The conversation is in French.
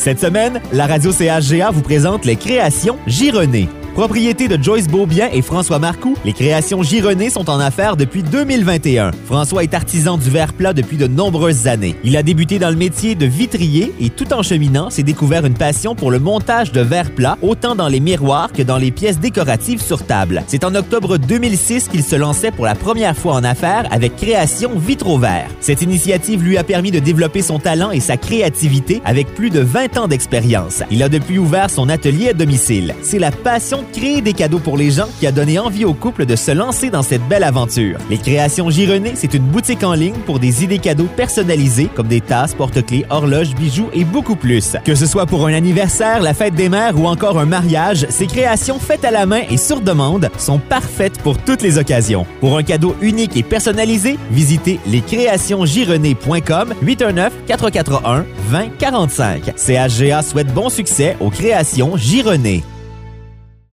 Cette semaine, la radio CHGA vous présente les créations Gironnées. Propriété de Joyce Beaubien et François Marcoux, les créations Gironnées sont en affaires depuis 2021. François est artisan du verre plat depuis de nombreuses années. Il a débuté dans le métier de vitrier et tout en cheminant, s'est découvert une passion pour le montage de verre plat, autant dans les miroirs que dans les pièces décoratives sur table. C'est en octobre 2006 qu'il se lançait pour la première fois en affaires avec Création Vitro-Verre. Cette initiative lui a permis de développer son talent et sa créativité avec plus de 20 ans d'expérience. Il a depuis ouvert son atelier à domicile. C'est la passion créer des cadeaux pour les gens qui a donné envie au couple de se lancer dans cette belle aventure. Les créations Gironnet, c'est une boutique en ligne pour des idées cadeaux personnalisées comme des tasses, porte-clés, horloges, bijoux et beaucoup plus. Que ce soit pour un anniversaire, la fête des mères ou encore un mariage, ces créations faites à la main et sur demande sont parfaites pour toutes les occasions. Pour un cadeau unique et personnalisé, visitez lescréationsgironnet.com 819 441 2045. CHGA souhaite bon succès aux créations Gironnet.